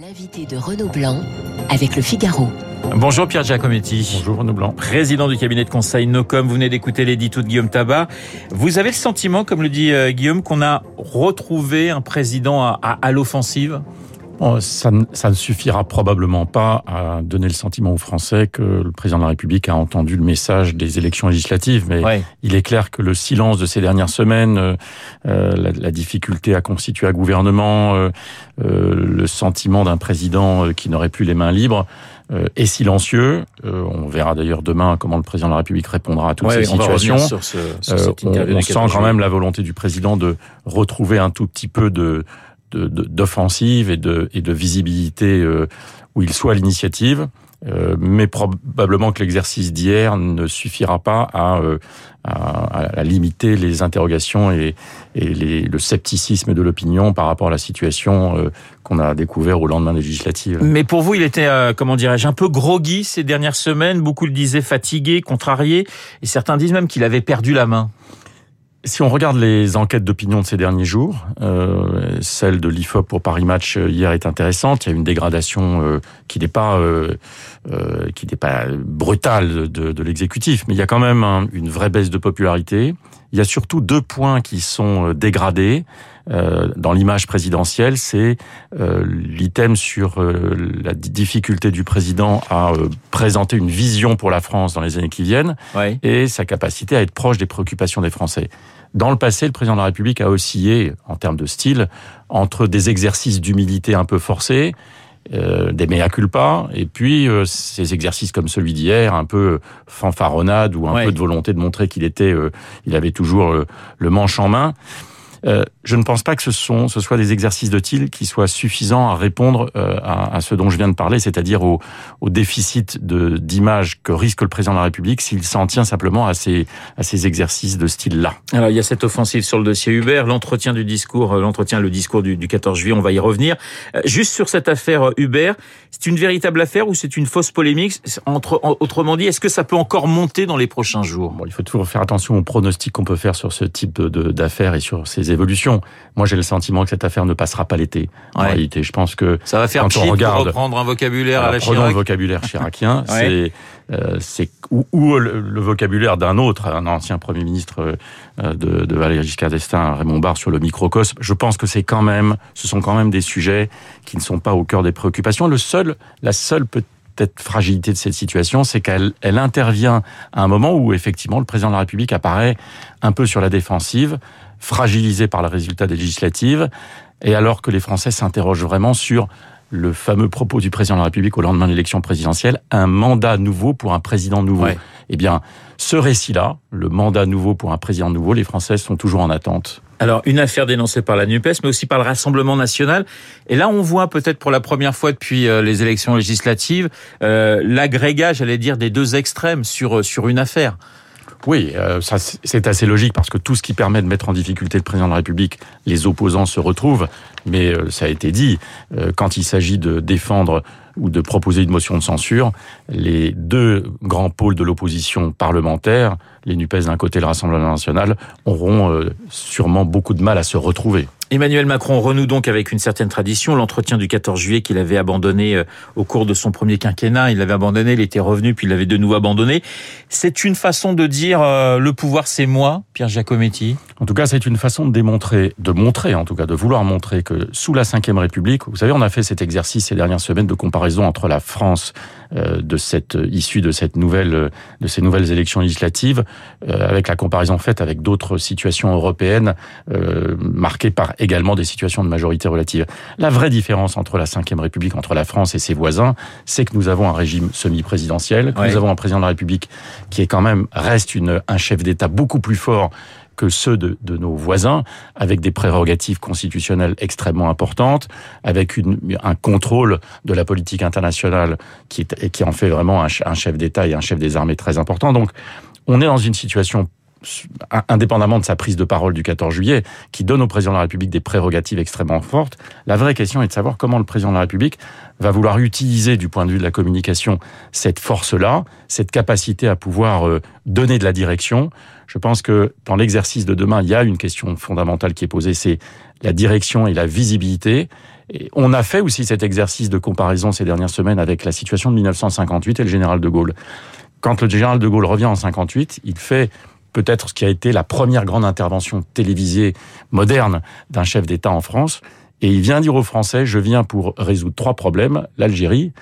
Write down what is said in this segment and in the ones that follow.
L'invité de Renaud Blanc avec le Figaro. Bonjour Pierre Giacometti. Bonjour Renaud Blanc. Président du cabinet de conseil Nocom, vous venez d'écouter l'édito de Guillaume Tabar. Vous avez le sentiment, comme le dit euh, Guillaume, qu'on a retrouvé un président à, à, à l'offensive? Ça, ne, ça, ne suffira probablement pas à donner le sentiment aux Français que le président de la République a entendu le message des élections législatives, mais ouais. il est clair que le silence de ces dernières semaines, euh, la, la, difficulté à constituer un gouvernement, euh, euh, le sentiment d'un président euh, qui n'aurait plus les mains libres, euh, est silencieux. Euh, on verra d'ailleurs demain comment le président de la République répondra à toutes ouais, ces situations. Sur ce, sur on, on sent quand même la volonté du président de retrouver un tout petit peu de d'offensive et de, et de visibilité euh, où il soit à l'initiative. Euh, mais probablement que l'exercice d'hier ne suffira pas à, euh, à, à, limiter les interrogations et, et les, le scepticisme de l'opinion par rapport à la situation euh, qu'on a découvert au lendemain des législatives. Mais pour vous, il était, euh, comment dirais-je, un peu groggy ces dernières semaines. Beaucoup le disaient fatigué, contrarié, et certains disent même qu'il avait perdu la main. Si on regarde les enquêtes d'opinion de ces derniers jours, euh, celle de l'IFOP pour Paris Match hier est intéressante. Il y a une dégradation euh, qui n'est pas euh, qui n'est pas brutale de, de l'exécutif, mais il y a quand même un, une vraie baisse de popularité. Il y a surtout deux points qui sont dégradés euh, dans l'image présidentielle, c'est euh, l'item sur euh, la difficulté du président à présenter une vision pour la France dans les années qui viennent oui. et sa capacité à être proche des préoccupations des Français. Dans le passé, le président de la République a oscillé, en termes de style, entre des exercices d'humilité un peu forcés, euh, des mea culpa, et puis euh, ces exercices comme celui d'hier, un peu fanfaronnade ou un ouais. peu de volonté de montrer qu'il était, euh, il avait toujours le manche en main. Euh, je ne pense pas que ce, sont, ce soit des exercices de TIL qui soient suffisants à répondre euh, à, à, ce dont je viens de parler, c'est-à-dire au, au, déficit d'image que risque le président de la République s'il s'en tient simplement à ces, à ces exercices de style-là. Alors il y a cette offensive sur le dossier Uber, l'entretien du discours, euh, l'entretien, le discours du, du, 14 juillet, on va y revenir. Juste sur cette affaire Uber, c'est une véritable affaire ou c'est une fausse polémique? Entre, Autrement dit, est-ce que ça peut encore monter dans les prochains jours? Bon, Il faut toujours faire attention aux pronostics qu'on peut faire sur ce type d'affaires et sur ces évolutions. Moi, j'ai le sentiment que cette affaire ne passera pas l'été. En ouais. réalité, je pense que ça va faire quand on regarde, reprendre un vocabulaire à la prenons Chirac. le vocabulaire chiracien, ouais. c'est euh, ou, ou, le, le vocabulaire d'un autre, un ancien premier ministre euh, de, de Valéry Giscard d'Estaing, Raymond Barre, sur le microcosme. Je pense que c'est quand même, ce sont quand même des sujets qui ne sont pas au cœur des préoccupations. Le seul, la seule peut peut-être fragilité de cette situation, c'est qu'elle elle intervient à un moment où effectivement le président de la République apparaît un peu sur la défensive, fragilisé par le résultat des législatives, et alors que les Français s'interrogent vraiment sur le fameux propos du président de la République au lendemain de l'élection présidentielle, un mandat nouveau pour un président nouveau. Ouais. Eh bien, ce récit-là, le mandat nouveau pour un président nouveau, les Français sont toujours en attente. Alors, une affaire dénoncée par la NUPES, mais aussi par le Rassemblement national. Et là, on voit peut-être pour la première fois depuis euh, les élections législatives euh, l'agrégat, j'allais dire, des deux extrêmes sur, sur une affaire. Oui, euh, c'est assez logique parce que tout ce qui permet de mettre en difficulté le président de la République, les opposants se retrouvent. Mais euh, ça a été dit, euh, quand il s'agit de défendre ou de proposer une motion de censure, les deux grands pôles de l'opposition parlementaire, les NUPES d'un côté et le Rassemblement national, auront euh, sûrement beaucoup de mal à se retrouver. Emmanuel Macron renoue donc avec une certaine tradition, l'entretien du 14 juillet qu'il avait abandonné au cours de son premier quinquennat, il l'avait abandonné, il était revenu, puis il l'avait de nouveau abandonné. C'est une façon de dire euh, le pouvoir c'est moi, Pierre Giacometti? En tout cas, c'est une façon de démontrer, de montrer en tout cas, de vouloir montrer que sous la Ve République, vous savez, on a fait cet exercice ces dernières semaines de comparaison entre la France euh, de cette issue de cette nouvelle, de ces nouvelles élections législatives, euh, avec la comparaison faite avec d'autres situations européennes euh, marquées par également des situations de majorité relative. La vraie différence entre la Ve République, entre la France et ses voisins, c'est que nous avons un régime semi-présidentiel, que ouais. nous avons un président de la République qui est quand même reste une, un chef d'État beaucoup plus fort que ceux de, de, nos voisins, avec des prérogatives constitutionnelles extrêmement importantes, avec un contrôle de la politique internationale qui, qui en fait vraiment un, un chef d'État et un chef des armées très important. Donc, on est dans une situation indépendamment de sa prise de parole du 14 juillet, qui donne au président de la République des prérogatives extrêmement fortes, la vraie question est de savoir comment le président de la République va vouloir utiliser du point de vue de la communication cette force-là, cette capacité à pouvoir donner de la direction. Je pense que dans l'exercice de demain, il y a une question fondamentale qui est posée, c'est la direction et la visibilité. Et on a fait aussi cet exercice de comparaison ces dernières semaines avec la situation de 1958 et le général de Gaulle. Quand le général de Gaulle revient en 58, il fait peut-être ce qui a été la première grande intervention télévisée moderne d'un chef d'État en France. Et il vient dire aux Français, je viens pour résoudre trois problèmes, l'Algérie,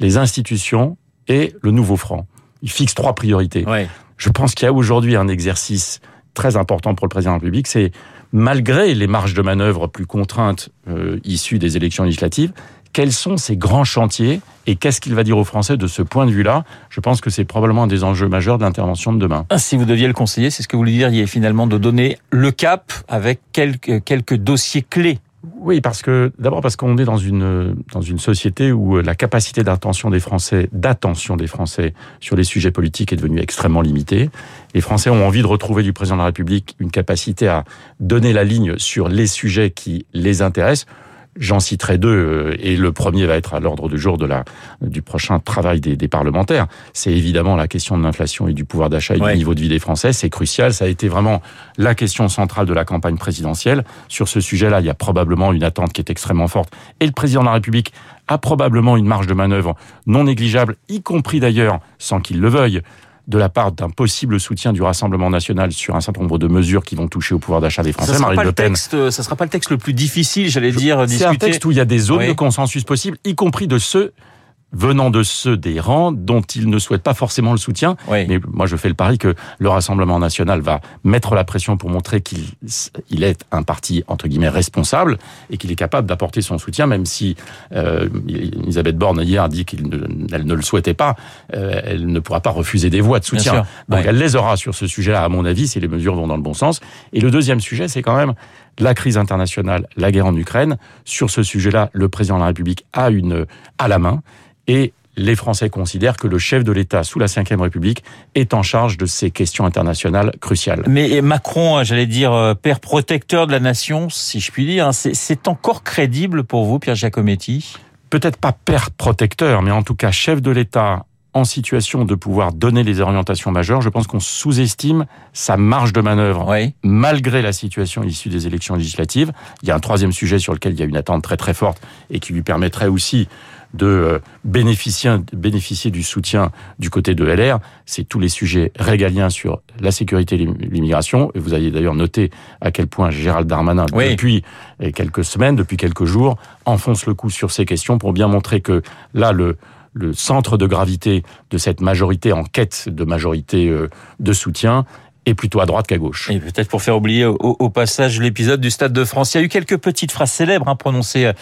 les institutions et le nouveau franc. Il fixe trois priorités. Ouais. Je pense qu'il y a aujourd'hui un exercice très important pour le président de la République, c'est malgré les marges de manœuvre plus contraintes euh, issues des élections législatives, quels sont ces grands chantiers et qu'est-ce qu'il va dire aux Français de ce point de vue-là? Je pense que c'est probablement un des enjeux majeurs de l'intervention de demain. Ah, si vous deviez le conseiller, c'est ce que vous lui diriez finalement de donner le cap avec quelques, quelques dossiers clés oui, parce que d'abord parce qu'on est dans une dans une société où la capacité d'attention des Français, d'attention des Français sur les sujets politiques est devenue extrêmement limitée. Les Français ont envie de retrouver du président de la République une capacité à donner la ligne sur les sujets qui les intéressent. J'en citerai deux, euh, et le premier va être à l'ordre du jour de la, du prochain travail des, des parlementaires. C'est évidemment la question de l'inflation et du pouvoir d'achat et Ouais. du niveau de vie des Français. C'est crucial. Ça a été vraiment la question centrale de la campagne présidentielle. Sur ce sujet-là, il y a probablement une attente qui est extrêmement forte. Et le président de la République a probablement une marge de manœuvre non négligeable, y compris d'ailleurs, sans qu'il le veuille, de la part d'un possible soutien du Rassemblement national sur un certain nombre de mesures qui vont toucher au pouvoir d'achat des Ça Français. sera Marine pas Le le Pen texte, ça sera pas le texte le plus difficile, j'allais dire, c'est un texte où il y a des zones Oui. de consensus possibles, y compris de ceux venant de ceux des rangs dont ils ne souhaitent pas forcément le soutien. Oui. Mais moi, je fais le pari que le Rassemblement national va mettre la pression pour montrer qu'il il est un parti, entre guillemets, responsable et qu'il est capable d'apporter son soutien, même si euh, Elisabeth Borne, hier, a dit qu'elle ne, le souhaitait pas. euh, elle ne pourra pas refuser des voix de soutien. Donc, Ouais. elle les aura sur ce sujet-là, à mon avis, si les mesures vont dans le bon sens. Et le deuxième sujet, c'est quand même la crise internationale, la guerre en Ukraine. Sur ce sujet-là, le président de la République a une à la main et les Français considèrent que le chef de l'État sous la Ve République est en charge de ces questions internationales cruciales. Mais Macron, euh, j'allais dire, euh, père protecteur de la nation, si je puis dire, hein, c'est encore crédible pour vous, Pierre Giacometti? Peut-être pas père protecteur, mais en tout cas chef de l'État en situation de pouvoir donner les orientations majeures. Je pense qu'on sous-estime sa marge de manœuvre Oui. malgré la situation issue des élections législatives. Il y a un troisième sujet sur lequel il y a une attente très très forte et qui lui permettrait aussi de euh, bénéficier, bénéficier du soutien du côté de LR, c'est tous les sujets régaliens sur la sécurité et l'immigration. Et vous avez d'ailleurs noté à quel point Gérald Darmanin, Oui. depuis quelques semaines, depuis quelques jours, enfonce le coup sur ces questions pour bien montrer que là, le, le centre de gravité de cette majorité en quête de majorité euh, de soutien est plutôt à droite qu'à gauche. Et peut-être pour faire oublier au, au passage l'épisode du Stade de France. Il y a eu quelques petites phrases célèbres hein, prononcées euh,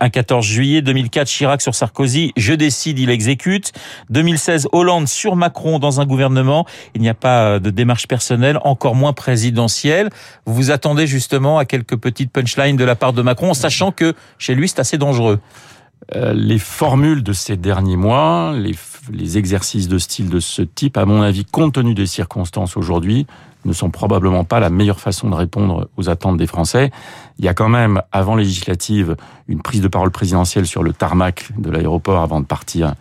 un 14 juillet 2004, Chirac sur Sarkozy, je décide, il exécute. 2016, Hollande sur Macron dans un gouvernement. Il n'y a pas euh, de démarche personnelle, encore moins présidentielle. Vous vous attendez justement à quelques petites punchlines de la part de Macron, sachant que chez lui c'est assez dangereux. Euh, les formules de ces derniers mois, les, exercices de style de ce type, à mon avis, compte tenu des circonstances aujourd'hui, ne sont probablement pas la meilleure façon de répondre aux attentes des Français. Il y a quand même, avant législative, une prise de parole présidentielle sur le tarmac de l'aéroport avant de partir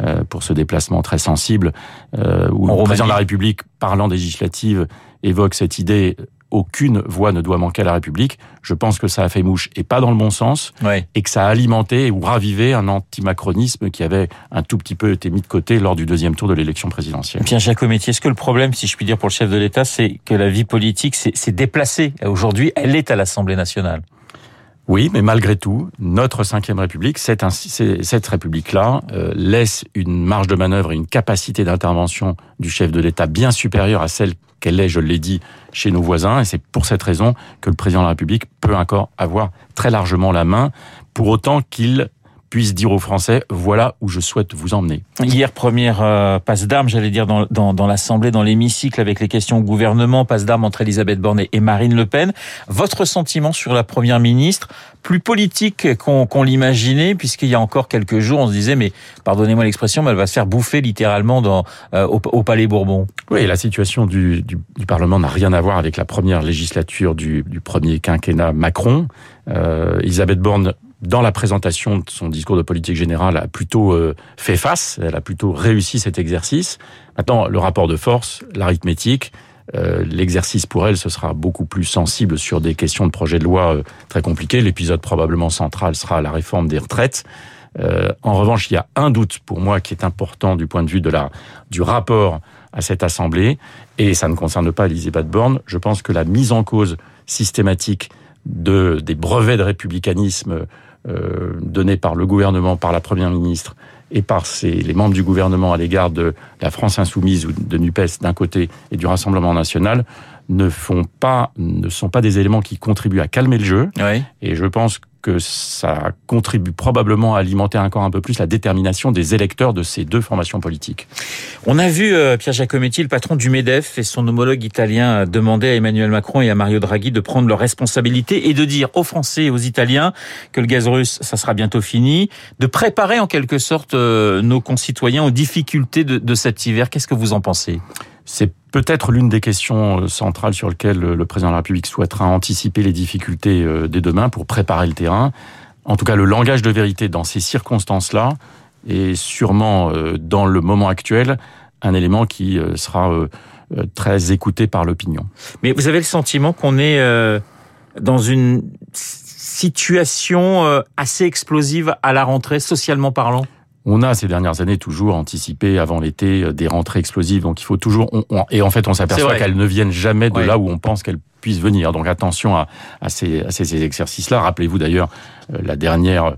euh, pour ce déplacement très sensible, euh, où En le président de la. République, parlant des législatives, évoque cette idée aucune voix ne doit manquer à la République. Je pense que ça a fait mouche et pas dans le bon sens et que ça a alimenté ou ravivé un antimacronisme qui avait un tout petit peu été mis de côté lors du deuxième tour de l'élection présidentielle. Pierre Giacometti, est-ce que le problème, si je puis dire pour le chef de l'État, c'est que la vie politique s'est déplacée? Aujourd'hui, elle est à l'Assemblée nationale. Oui, mais malgré tout, notre cinquième République, cette, République-là, euh, laisse une marge de manœuvre et une capacité d'intervention du chef de l'État bien supérieure à celle qu'elle est, je l'ai dit, chez nos voisins. Et c'est pour cette raison que le président de la République peut encore avoir très largement la main, pour autant qu'il puisse dire aux Français, voilà où je souhaite vous emmener. Hier, première euh, passe d'armes, j'allais dire, dans, dans, dans l'Assemblée, dans l'hémicycle, avec les questions au gouvernement, passe d'armes entre Elisabeth Borne et Marine Le Pen. Votre sentiment sur la Première ministre, plus politique qu'on l'imaginait, puisqu'il y a encore quelques jours, on se disait, mais pardonnez-moi l'expression, mais elle va se faire bouffer littéralement dans, euh, au, au Palais Bourbon. Oui, la situation du, du, du Parlement n'a rien à voir avec la première législature du, du premier quinquennat Macron. Euh, Elisabeth Borne, dans la présentation de son discours de politique générale, a plutôt euh, fait face, elle a plutôt réussi cet exercice. Maintenant, le rapport de force, l'arithmétique, euh, l'exercice pour elle, ce sera beaucoup plus sensible sur des questions de projet de loi euh, très compliquées. L'épisode probablement central sera la réforme des retraites. Euh, en revanche, il y a un doute pour moi qui est important du point de vue de la du rapport à cette assemblée, et ça ne concerne pas Elisabeth Borne. Je pense que la mise en cause systématique de des brevets de républicanisme euh, donnés par le gouvernement, par la première ministre et par ses, les membres du gouvernement à l'égard de la France insoumise ou de Nupes d'un côté et du Rassemblement national ne font pas, ne sont pas des éléments qui contribuent à calmer le jeu. Oui. Et je pense que ça contribue probablement à alimenter encore un peu plus la détermination des électeurs de ces deux formations politiques. On a vu euh, Pierre Giacometti, le patron du MEDEF et son homologue italien demander à Emmanuel Macron et à Mario Draghi de prendre leurs responsabilités et de dire aux Français et aux Italiens que le gaz russe, ça sera bientôt fini, de préparer en quelque sorte euh, nos concitoyens aux difficultés de, de cet hiver. Qu'est-ce que vous en pensez? C'est peut-être l'une des questions euh, centrales sur lesquelles le président de la République souhaitera anticiper les difficultés dès demain pour préparer le terrain. En tout cas, le langage de vérité dans ces circonstances-là est sûrement dans le moment actuel un élément qui sera très écouté par l'opinion. Mais vous avez le sentiment qu'on est dans une situation assez explosive à la rentrée, socialement parlant? On a ces dernières années toujours anticipé avant l'été des rentrées explosives, donc il faut toujours on, on, et en fait on s'aperçoit qu'elles ne viennent jamais de ouais. là où on pense qu'elles puissent venir. Donc attention à, à ces, à ces exercices-là. Rappelez-vous d'ailleurs la dernière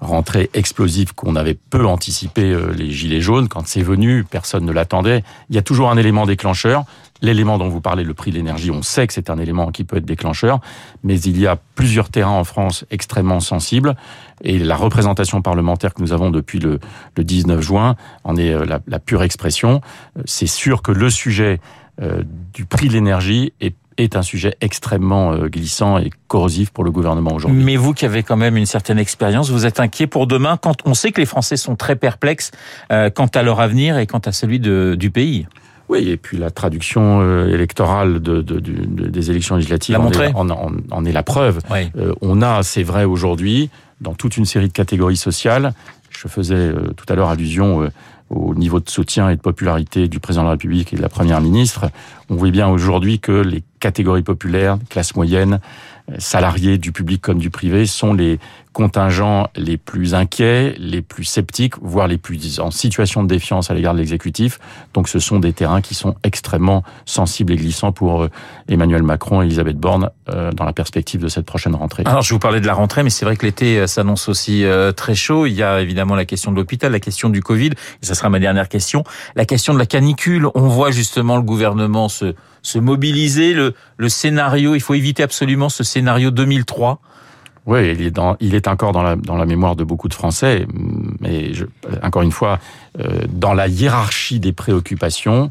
rentrée explosive qu'on avait peu anticipé les gilets jaunes quand c'est venu, personne ne l'attendait. Il y a toujours un élément déclencheur. L'élément dont vous parlez, le prix de l'énergie, on sait que c'est un élément qui peut être déclencheur, mais il y a plusieurs terrains en France extrêmement sensibles et la représentation parlementaire que nous avons depuis le, le 19 juin en est la, la pure expression. C'est sûr que le sujet euh, du prix de l'énergie est est un sujet extrêmement glissant et corrosif pour le gouvernement aujourd'hui. Mais vous qui avez quand même une certaine expérience, vous êtes inquiet pour demain quand on sait que les Français sont très perplexes euh, quant à leur avenir et quant à celui de, du pays oui, et puis la traduction euh, électorale de, de, de, des élections législatives en est, en, en, en est, la preuve. Oui. Euh, on a, c'est vrai aujourd'hui, dans toute une série de catégories sociales, je faisais euh, tout à l'heure allusion au niveau de soutien et de popularité du président de la République et de la première ministre, on voit bien aujourd'hui que les catégories populaires, classe moyenne, salariés du public comme du privé, sont les contingents les plus inquiets, les plus sceptiques, voire les plus en situation de défiance à l'égard de l'exécutif. Donc ce sont des terrains qui sont extrêmement sensibles et glissants pour Emmanuel Macron et Elisabeth Borne dans la perspective de cette prochaine rentrée. Alors je vous parlais de la rentrée, mais c'est vrai que l'été s'annonce aussi très chaud. Il y a évidemment la question de l'hôpital, la question du Covid, et ça sera ma dernière question, la question de la canicule. On voit justement le gouvernement se, se mobiliser, le, le scénario, il faut éviter absolument ce scénario 2003 oui, il est, dans, il est encore dans la, dans la mémoire de beaucoup de Français, mais je, encore une fois, euh, dans la hiérarchie des préoccupations,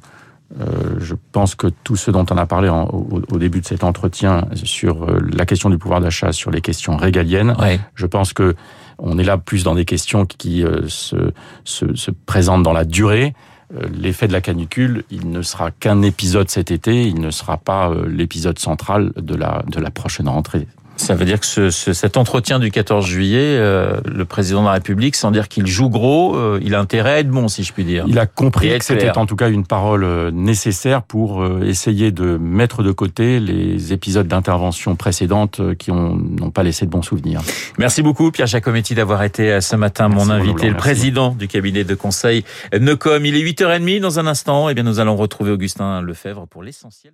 euh, je pense que tout ce dont on a parlé en, au, au, début de cet entretien sur euh, la question du pouvoir d'achat, sur les questions régaliennes, ouais. je pense que on est là plus dans des questions qui se, se, se présentent dans la durée l'effet de la canicule, il ne sera qu'un épisode cet été, il ne sera pas euh, l'épisode central de la, de la prochaine rentrée. Ça veut dire que ce, ce, cet entretien du 14 juillet, euh, le président de la République, sans dire qu'il joue gros, euh, il a intérêt à être bon, si je puis dire. Il a compris que c'était en tout cas une parole euh, nécessaire pour euh, essayer de mettre de côté les épisodes d'intervention précédentes qui n'ont pas laissé de bons souvenirs. Merci beaucoup Pierre Jacometti d'avoir été ce matin merci mon invité, le président du cabinet de conseil Nocom. Il est 8h30 dans un instant, et eh bien nous allons retrouver Augustin Lefebvre pour l'essentiel.